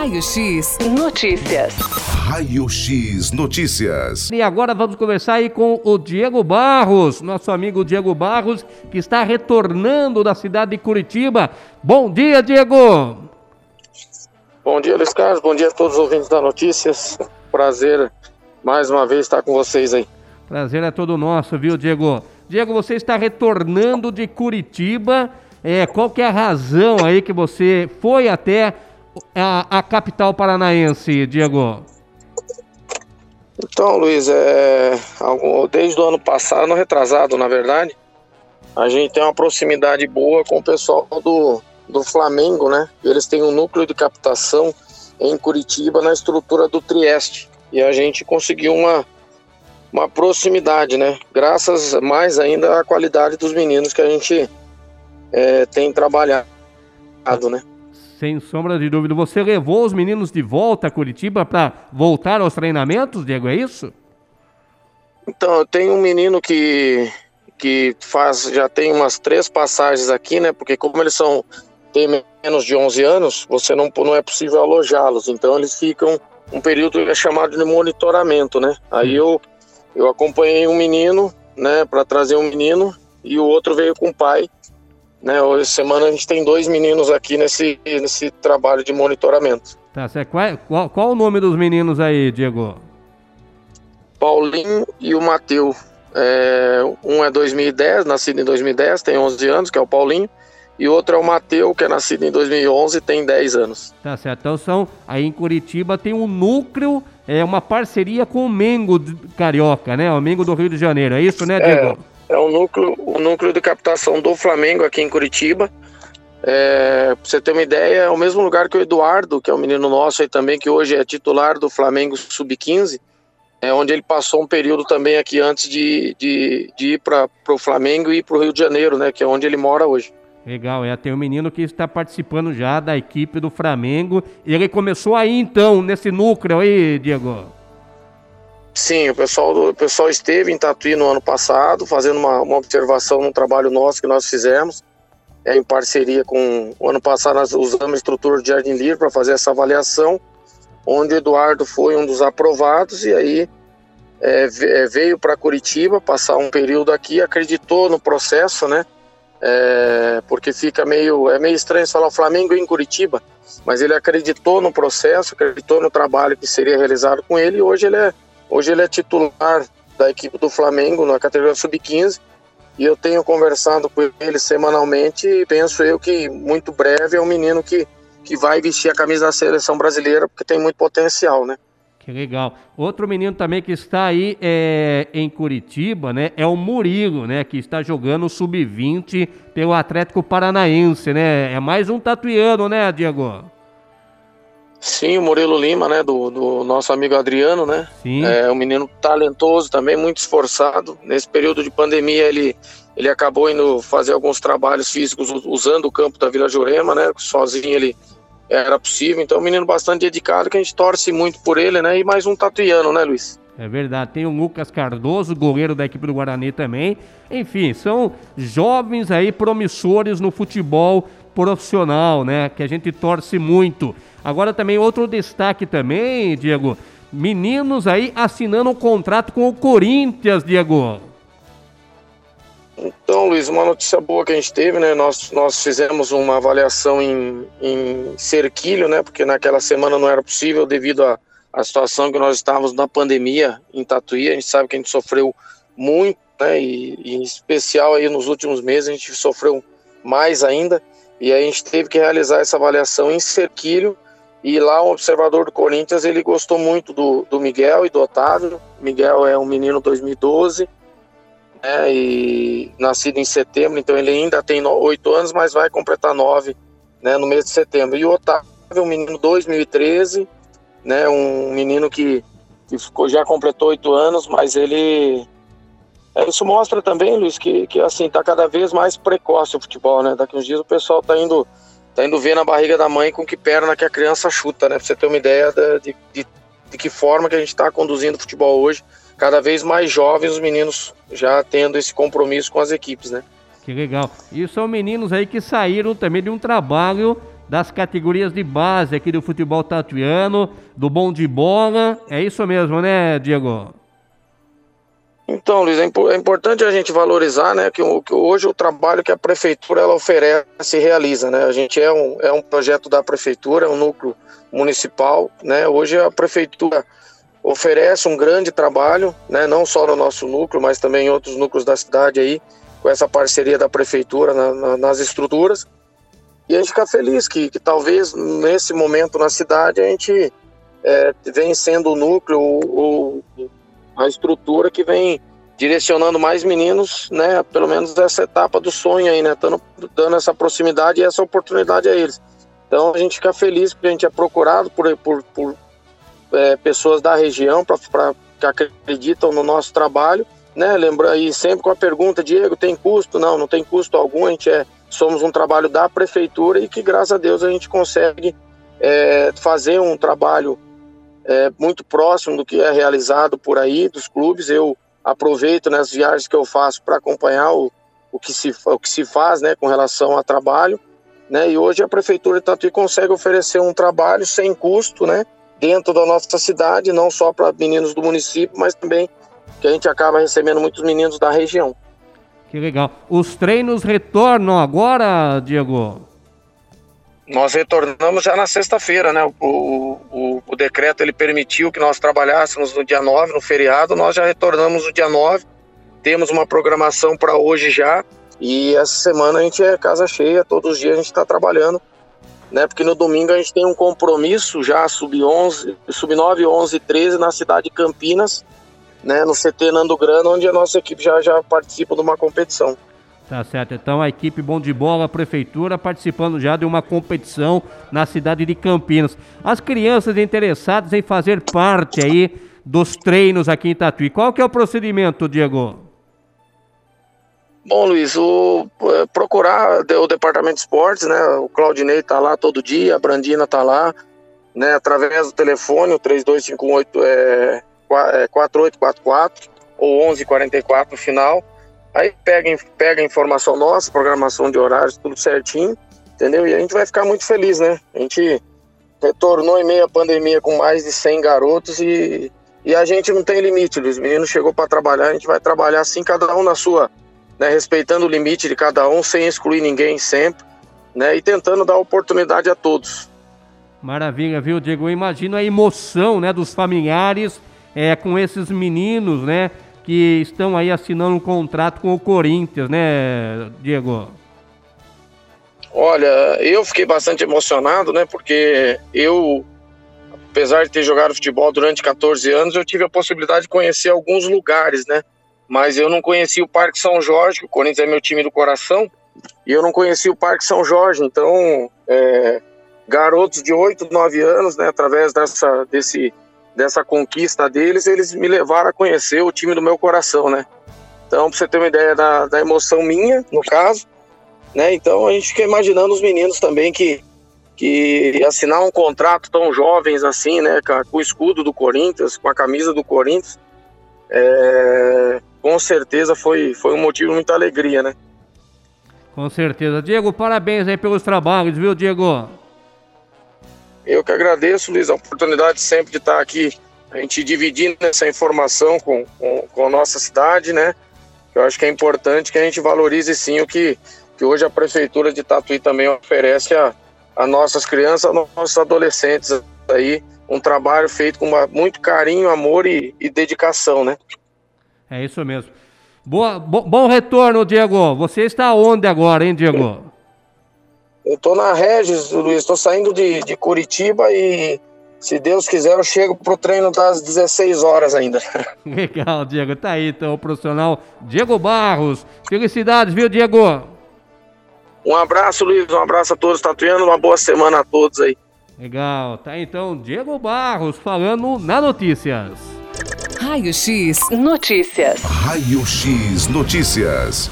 Raio X Notícias. Raio X Notícias. E agora vamos conversar aí com o Diego Barros, nosso amigo Diego Barros, que está retornando da cidade de Curitiba. Bom dia, Diego! Bom dia, Luiz Carlos. Bom dia a todos os ouvintes da Notícias. Prazer mais uma vez estar com vocês aí. Prazer é todo nosso, viu, Diego? Diego, você está retornando de Curitiba. É, qual que é a razão aí que você foi até a, a capital paranaense, Diego? Então, Luiz, é, desde o ano passado, ano retrasado, na verdade, a gente tem uma proximidade boa com o pessoal do, do Flamengo, né? Eles têm um núcleo de captação em Curitiba na estrutura do Trieste. E a gente conseguiu uma, uma proximidade, né? Graças mais ainda à qualidade dos meninos que a gente é, tem trabalhado, né? Sem sombra de dúvida. Você levou os meninos de volta a Curitiba para voltar aos treinamentos, Diego, é isso? Então, eu tenho um menino que, que faz, já tem umas três passagens aqui, né? Porque como eles são têm menos de 11 anos, você não, não é possível alojá-los. Então, eles ficam um período é chamado de monitoramento, né? Aí eu eu acompanhei um menino, né, para trazer um menino e o outro veio com o pai. Né, hoje semana a gente tem dois meninos aqui nesse, nesse trabalho de monitoramento. Tá certo. Qual, qual, qual o nome dos meninos aí, Diego? Paulinho e o Mateu. É, um é 2010, nascido em 2010, tem 11 anos, que é o Paulinho. E outro é o Mateu, que é nascido em 2011, tem 10 anos. Tá certo. Então são, aí em Curitiba tem um núcleo é uma parceria com o Mengo Carioca, né? O Mengo do Rio de Janeiro. É isso, né, é, Diego? É, é o núcleo, o núcleo de captação do Flamengo aqui em Curitiba. É, pra você ter uma ideia, é o mesmo lugar que o Eduardo, que é um menino nosso aí também, que hoje é titular do Flamengo Sub-15, é onde ele passou um período também aqui antes de, de, de ir para o Flamengo e ir para o Rio de Janeiro, né? Que é onde ele mora hoje. Legal, é. Tem um menino que está participando já da equipe do Flamengo. Ele começou aí então, nesse núcleo aí, Diego. Sim, o pessoal, o pessoal esteve em Tatuí no ano passado, fazendo uma, uma observação no trabalho nosso que nós fizemos. É, em parceria com. O ano passado nós usamos a estrutura de Jardim Livre para fazer essa avaliação, onde o Eduardo foi um dos aprovados e aí é, é veio para Curitiba passar um período aqui, acreditou no processo, né? é, porque fica meio, é meio estranho falar Flamengo em Curitiba, mas ele acreditou no processo, acreditou no trabalho que seria realizado com ele e hoje ele é, hoje ele é titular da equipe do Flamengo na categoria sub-15 e eu tenho conversado com ele semanalmente e penso eu que muito breve é um menino que, que vai vestir a camisa da seleção brasileira porque tem muito potencial, né? Que legal. Outro menino também que está aí é, em Curitiba, né? É o Murilo, né? Que está jogando sub-20 pelo Atlético Paranaense, né? É mais um tatuiano, né, Diego? Sim, o Murilo Lima, né? Do, do nosso amigo Adriano, né? Sim. É um menino talentoso também, muito esforçado. Nesse período de pandemia, ele, ele acabou indo fazer alguns trabalhos físicos usando o campo da Vila Jurema, né? Sozinho ele era possível. Então, é um menino bastante dedicado que a gente torce muito por ele, né? E mais um tatuiano, né, Luiz? É verdade. Tem o Lucas Cardoso, goleiro da equipe do Guarani também. Enfim, são jovens aí promissores no futebol profissional, né? Que a gente torce muito. Agora também outro destaque também, Diego. Meninos aí assinando um contrato com o Corinthians, Diego. Então, Luiz, uma notícia boa que a gente teve, né? Nós, nós fizemos uma avaliação em, em Cerquilho, né? Porque naquela semana não era possível devido à, à situação que nós estávamos na pandemia em Tatuí. A gente sabe que a gente sofreu muito, né? E, e em especial aí nos últimos meses a gente sofreu mais ainda. E aí a gente teve que realizar essa avaliação em Cerquilho. E lá o observador do Corinthians, ele gostou muito do, do Miguel e do Otávio. Miguel é um menino 2012 né, e nascido em setembro, então ele ainda tem oito anos, mas vai completar nove né, no mês de setembro. E o Otávio, um menino 2013, né, um menino que, que já completou oito anos, mas ele isso mostra também, Luiz, que, que assim, tá cada vez mais precoce o futebol, né? Daqui uns dias o pessoal tá indo, tá indo ver na barriga da mãe com que perna que a criança chuta, né? Pra você ter uma ideia de, de, de que forma que a gente está conduzindo o futebol hoje cada vez mais jovens os meninos já tendo esse compromisso com as equipes, né? Que legal. E são meninos aí que saíram também de um trabalho das categorias de base aqui do futebol tatuiano, do bom de bola. É isso mesmo, né, Diego? Então, Luiz, é, é importante a gente valorizar, né, que, que, hoje o trabalho que a prefeitura ela oferece e realiza, né? A gente é um, é um projeto da prefeitura, é um núcleo municipal, né? Hoje a prefeitura oferece um grande trabalho, né, não só no nosso núcleo, mas também em outros núcleos da cidade aí, com essa parceria da prefeitura na, na, nas estruturas. E a gente fica feliz que, que talvez nesse momento na cidade a gente é, vem sendo o núcleo, o, a estrutura que vem direcionando mais meninos, né, pelo menos essa etapa do sonho aí, né, dando, dando essa proximidade e essa oportunidade a eles. Então a gente fica feliz porque a gente é procurado por, por, por é, pessoas da região pra, pra, que acreditam no nosso trabalho, né, lembra aí sempre com a pergunta, Diego, tem custo? Não, não tem custo algum, a gente é, somos um trabalho da prefeitura e que graças a Deus a gente consegue é, fazer um trabalho é, muito próximo do que é realizado por aí dos clubes. Eu aproveito nas viagens que eu faço para acompanhar o, o, que se, o que se faz né, com relação a trabalho. Né, e hoje a Prefeitura de Tatuí consegue oferecer um trabalho sem custo né, dentro da nossa cidade, não só para meninos do município, mas também que a gente acaba recebendo muitos meninos da região. Que legal. Os treinos retornam agora, Diego? Nós retornamos já na sexta-feira, né? O, o, o, decreto ele permitiu que nós trabalhássemos no dia 9, no feriado, nós já retornamos no dia 9. Temos uma programação para hoje já. E essa semana a gente é casa cheia, todos os dias a gente está trabalhando, né? Porque no domingo a gente tem um compromisso já sub-11, sub-9, 11 e 13 na cidade de Campinas, né? No CT Nando Grana, onde a nossa equipe já, já participa de uma competição. Tá certo. Então a equipe Bom de Bola, a Prefeitura, participando já de uma competição na cidade de Campinas. As crianças interessadas em fazer parte aí dos treinos aqui em Tatuí. Qual que é o procedimento, Diego? Bom, Luiz, o, é, procurar o Departamento de Esportes, né? O Claudinei tá lá todo dia, a Brandina tá lá, né? Através do telefone, o 3258 é, é 4844 ou 1144 no final Aí pega, pega informação nossa, programação de horários, tudo certinho, entendeu? E a gente vai ficar muito feliz, né? A gente retornou em meio à pandemia com mais de 100 garotos e, e a gente não tem limite, Os meninos chegou para trabalhar, a gente vai trabalhar assim, cada um na sua, né? Respeitando o limite de cada um, sem excluir ninguém sempre, né? E tentando dar oportunidade a todos. Maravilha, viu, Diego? Eu imagino a emoção, né, dos familiares é, com esses meninos, né? Que estão aí assinando um contrato com o Corinthians, né, Diego? Olha, eu fiquei bastante emocionado, né? Porque eu, apesar de ter jogado futebol durante 14 anos, eu tive a possibilidade de conhecer alguns lugares, né? Mas eu não conheci o Parque São Jorge, o Corinthians é meu time do coração, e eu não conheci o Parque São Jorge. Então, é, garotos de 8, 9 anos, né? Através dessa, desse dessa conquista deles, eles me levaram a conhecer o time do meu coração, né? Então, pra você ter uma ideia da, da emoção minha, no caso, né? Então a gente fica imaginando os meninos também que, que assinar um contrato tão jovens assim, né? Com o escudo do Corinthians, com a camisa do Corinthians, é, com certeza foi, foi um motivo de muita alegria, né? Com certeza. Diego, parabéns aí pelos trabalhos, viu, Diego? Eu que agradeço, Luiz, a oportunidade sempre de estar aqui, a gente dividindo essa informação com, com, com a nossa cidade, né? Eu acho que é importante que a gente valorize sim o que, que hoje a Prefeitura de Tatuí também oferece a, a nossas crianças, a nossos adolescentes aí, um trabalho feito com uma, muito carinho, amor e, e, dedicação, né? É isso mesmo. Boa, bo, bom retorno, Diego. Você está onde agora, hein, Diego? Eu tô na Regis, Luiz, estou saindo de, de Curitiba e se Deus quiser eu chego pro treino das 16 horas ainda. Legal, Diego. Tá aí então o profissional Diego Barros. Felicidades, viu, Diego? Um abraço, Luiz. Um abraço a todos tatuianos. Uma boa semana a todos aí. Legal. Tá aí, então Diego Barros falando na Notícias. Raio X Notícias. Raio X Notícias.